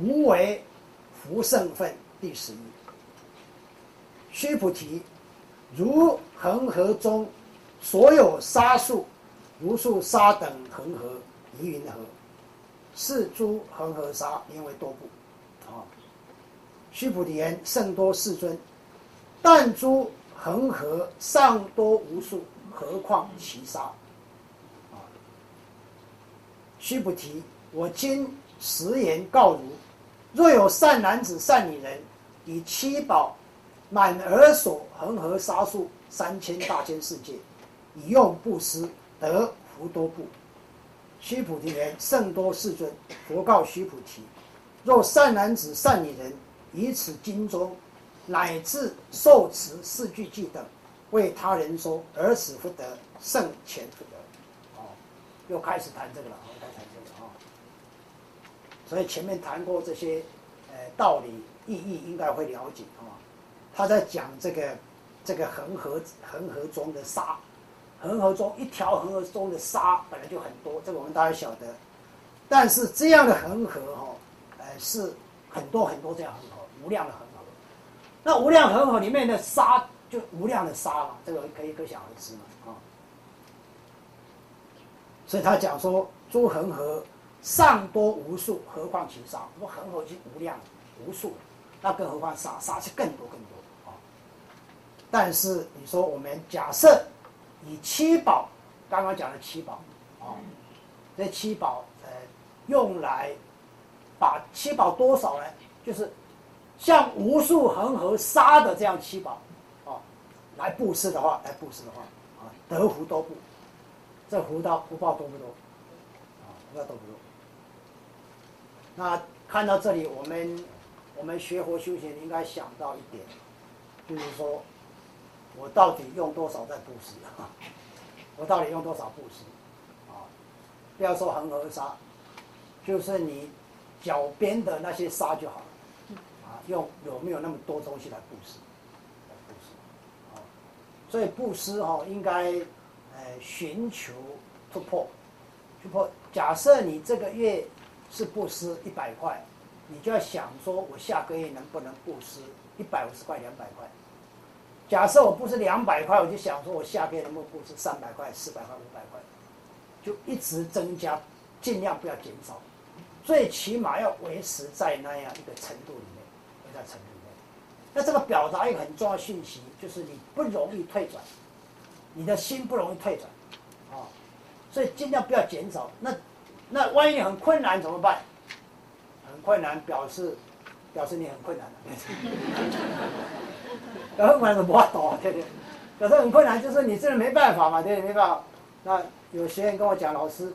无为福圣分第十一。须菩提，如恒河中所有沙数，如数沙等恒河，疑云何？是诸恒河沙，名为多部。啊，须菩提言：甚多世尊，但诸恒河尚多无数，何况其沙？啊，须菩提，我今实言告如：若有善男子、善女人，以七宝满而所恒河沙数三千大千世界，以用布施，得福多部。须菩提言：甚多世尊。佛告须菩提：若善男子、善女人，以此经中乃至受持四句偈等，为他人说，而此福德胜前福德。哦，又开始谈这个了，又开始谈这个了啊。所以前面谈过这些，呃，道理意义应该会了解啊。他在讲这个这个恒河恒河中的沙。恒河中一条恒河中的沙本来就很多，这个我们大家晓得。但是这样的恒河哈，呃，是很多很多这样恒河，无量的恒河。那无量恒河里面的沙就无量的沙嘛，这个可以可想而知嘛啊。所以他讲说，诸恒河上多无数，何况其沙？说恒河已经无量无数，那更何况沙？沙是更多更多啊。但是你说我们假设。以七宝，刚刚讲的七宝，啊，这七宝呃，用来把七宝多少呢？就是像无数恒河沙的这样七宝，啊，来布施的话，来布施的话，啊，得福多不？这福到福报多不多？啊，福报多不多？那看到这里，我们我们学佛修行应该想到一点，就是说。我到底用多少在布施啊？我到底用多少布施？啊，不要说恒河沙，就是你脚边的那些沙就好了。啊，用有没有那么多东西来布施？所以布施哈，应该呃寻求突破，突破。假设你这个月是布施一百块，你就要想说，我下个月能不能布施一百五十块、两百块？假设我布施两百块，我就想说，我下个月能不能布施三百块、四百块、五百块，就一直增加，尽量不要减少，最起码要维持在那样一个程度里面，维持在程度里面。那这个表达一个很重要讯息，就是你不容易退转，你的心不容易退转，啊，所以尽量不要减少。那那万一很困难怎么办？很困难表示表示你很困难有很困难不法懂，对不对？有时候很困难，就是你真的没办法嘛，对不对？没办法。那有学员跟我讲，老师，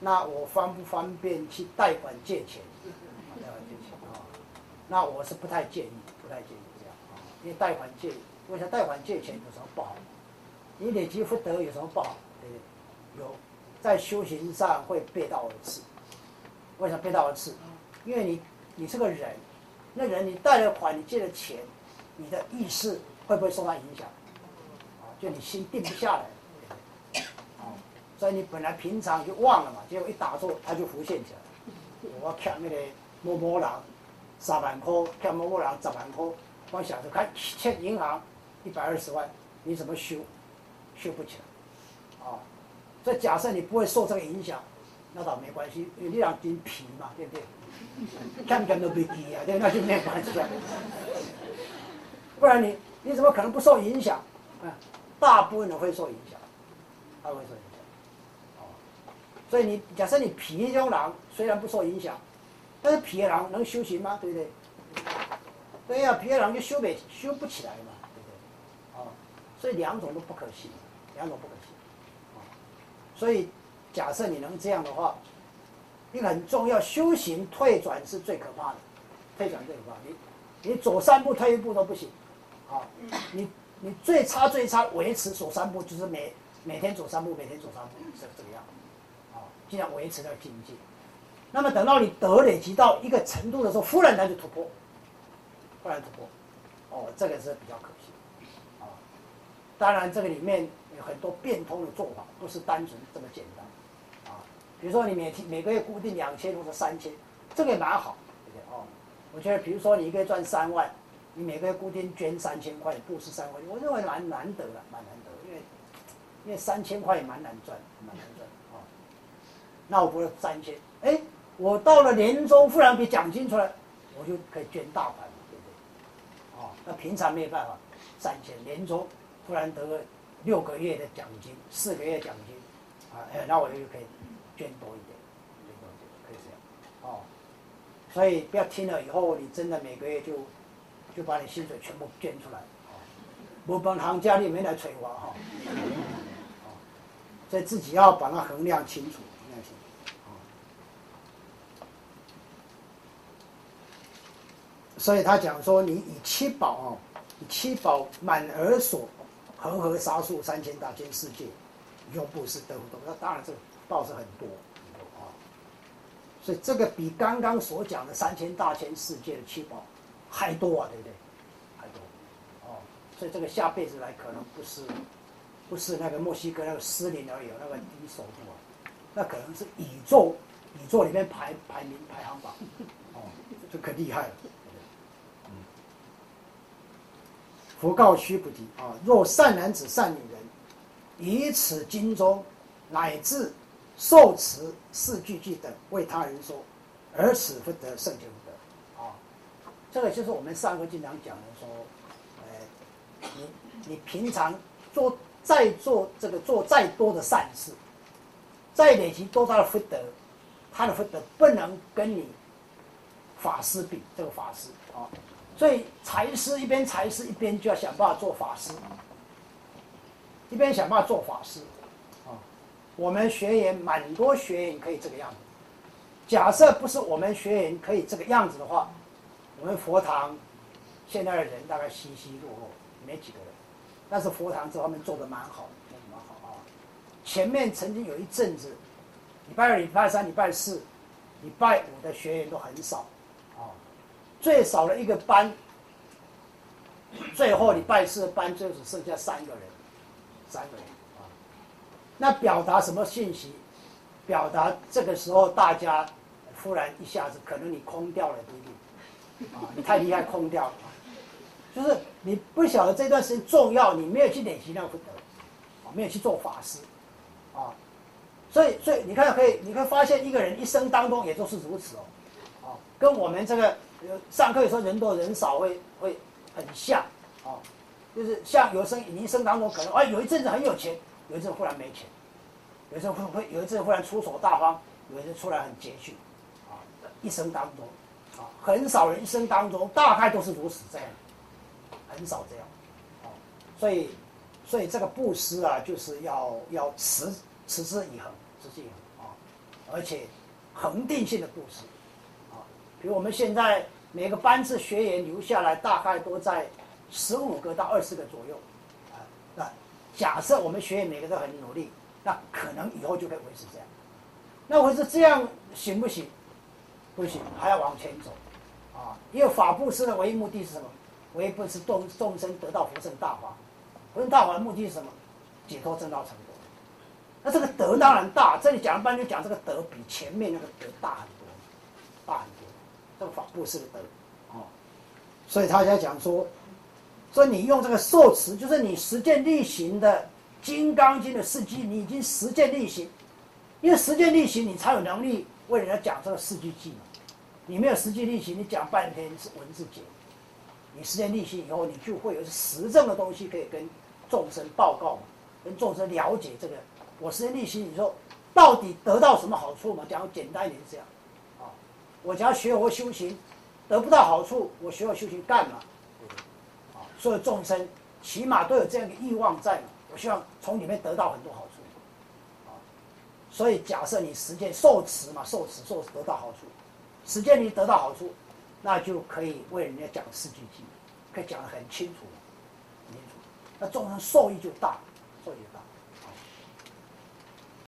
那我方不方便去贷款借钱？贷款借钱啊？那我是不太建议，不太建议这样啊。因为贷款借，我想贷款借钱有什么不好？你累积福德有什么不好？对不对？有，在修行上会背道而驰。为什么背道而驰？因为你你是个人，那人你贷了款，你借了钱。你的意识会不会受到影响？就你心定不下来，所以你本来平常就忘了嘛，结果一打坐，它就浮现起来。我欠那个某某人三万块，欠某某人十万块，光想着看欠银行一百二十万，你怎么修？修不起来，啊，所以假设你不会受这个影响，那倒没关系，因为你两斤皮嘛，对不对？欠欠都没记啊，对，那就没关系啊。不然你你怎么可能不受影响？啊，大部分人会受影响，他会受影响。哦，所以你假设你皮中狼虽然不受影响，但是皮狼能修行吗？对不对？对呀，皮狼就修不修不起来嘛，对不对？哦，所以两种都不可行，两种不可行。哦，所以假设你能这样的话，一个很重要，修行退转是最可怕的，退转最可怕。你你走三步退一步都不行。啊，你你最差最差维持走三步，就是每每天走三步，每天走三步是这个样，啊，尽量维持那个境界。那么等到你德累积到一个程度的时候，忽然它就突破，忽然突破，哦，这个是比较可惜，啊，当然这个里面有很多变通的做法，不是单纯这么简单，啊，比如说你每天每个月固定两千或者三千，这个也蛮好，对不对？哦，我觉得，比如说你一个月赚三万，你每个月固定捐三千块，布施三万，我认为蛮难得的，蛮难得，因为因为三千块也蛮难赚，蛮难赚啊。那我不是三千，哎，我到了年终忽然给奖金出来，我就可以捐大款了，对不对？哦，那平常没有办法，三千年终突然得个六个月的奖金，四个月奖金，啊，那我就可以捐多一点，捐多，可以这样，哦。所以不要听了以后，你真的每个月就就把你薪水全部捐出来，啊，我本行家里没来催我哈，所以自己要把它衡量清楚，清楚，所以他讲说，你以七宝哦，以七宝满而所，恒河沙数三千大千世界，用布施得不多？那当然这个报是很多很多啊。所以这个比刚刚所讲的三千大千世界的七宝还多啊，对不对？还多哦。所以这个下辈子来可能不是不是那个墨西哥那个斯林而已，那个第一首富啊，那可能是宇宙宇宙里面排排名排行榜哦，这可厉害了。不告须菩提啊，若善男子善女人，以此经中乃至。受持四句句等为他人说，而此不得圣解不得啊！这个就是我们上课经常讲的说，呃，你你平常做再做这个做再多的善事，再累积多大的福德，他的福德不能跟你法师比，这个法师啊，所以财师一边财师一边就要想办法做法师，一边想办法做法师。我们学员蛮多学员可以这个样子。假设不是我们学员可以这个样子的话，我们佛堂现在的人大概稀稀落落，没几个人。但是佛堂这方面做的蛮好，的蛮好啊。前面曾经有一阵子，礼拜二、礼拜三、礼拜四、礼拜五的学员都很少啊，最少的一个班，最后你拜师的班就只剩下三个人，三个人啊。那表达什么信息？表达这个时候大家忽然一下子，可能你空掉了，不一定啊，你太厉害空掉了，就是你不晓得这段时间重要，你没有去练习那个不得，啊，没有去做法师，啊，所以所以你看可以，你会发现一个人一生当中也都是如此哦，啊，跟我们这个上课有时候人多人少会会很像，啊，就是像有生你一生当中可能啊有一阵子很有钱。有一阵忽然没钱，有一次会会有一阵忽然出手大方，有一阵出来很拮据，啊，一生当中，啊，很少人一生当中大概都是如此这样，很少这样，啊，所以所以这个布施啊，就是要要持持之以恒，持之以恒啊，而且恒定性的布施，比如我们现在每个班次学员留下来大概都在十五个到二十个左右。那假设我们学员每个都很努力，那可能以后就可以维持这样。那维持这样行不行？不行，还要往前走，啊！因为法布施的唯一目的是什么？唯一不是众众生得到佛圣大法，佛圣大法的目的是什么？解脱正道成果。那这个德当然大，这里讲了半天讲这个德比前面那个德大很多，大很多。这个法布施的德，哦，所以他在讲说。所以你用这个受持，就是你实践力行的《金刚经》的事迹，你已经实践力行，因为实践力行，你才有能力为人家讲这个四句偈嘛。你没有实际力行，你讲半天是文字解。你实践力行以后，你就会有实证的东西可以跟众生报告嘛，跟众生了解这个。我实践力行，你说到底得到什么好处嘛？讲简单一点这样，我只要学佛修行，得不到好处，我学佛修行干嘛？所有众生起码都有这样的欲望在？我希望从里面得到很多好处，啊，所以假设你实践受持嘛，受持受得到好处，实践你得到好处，那就可以为人家讲四句偈，可以讲得很清楚，很清楚，那众生受益就大，受益。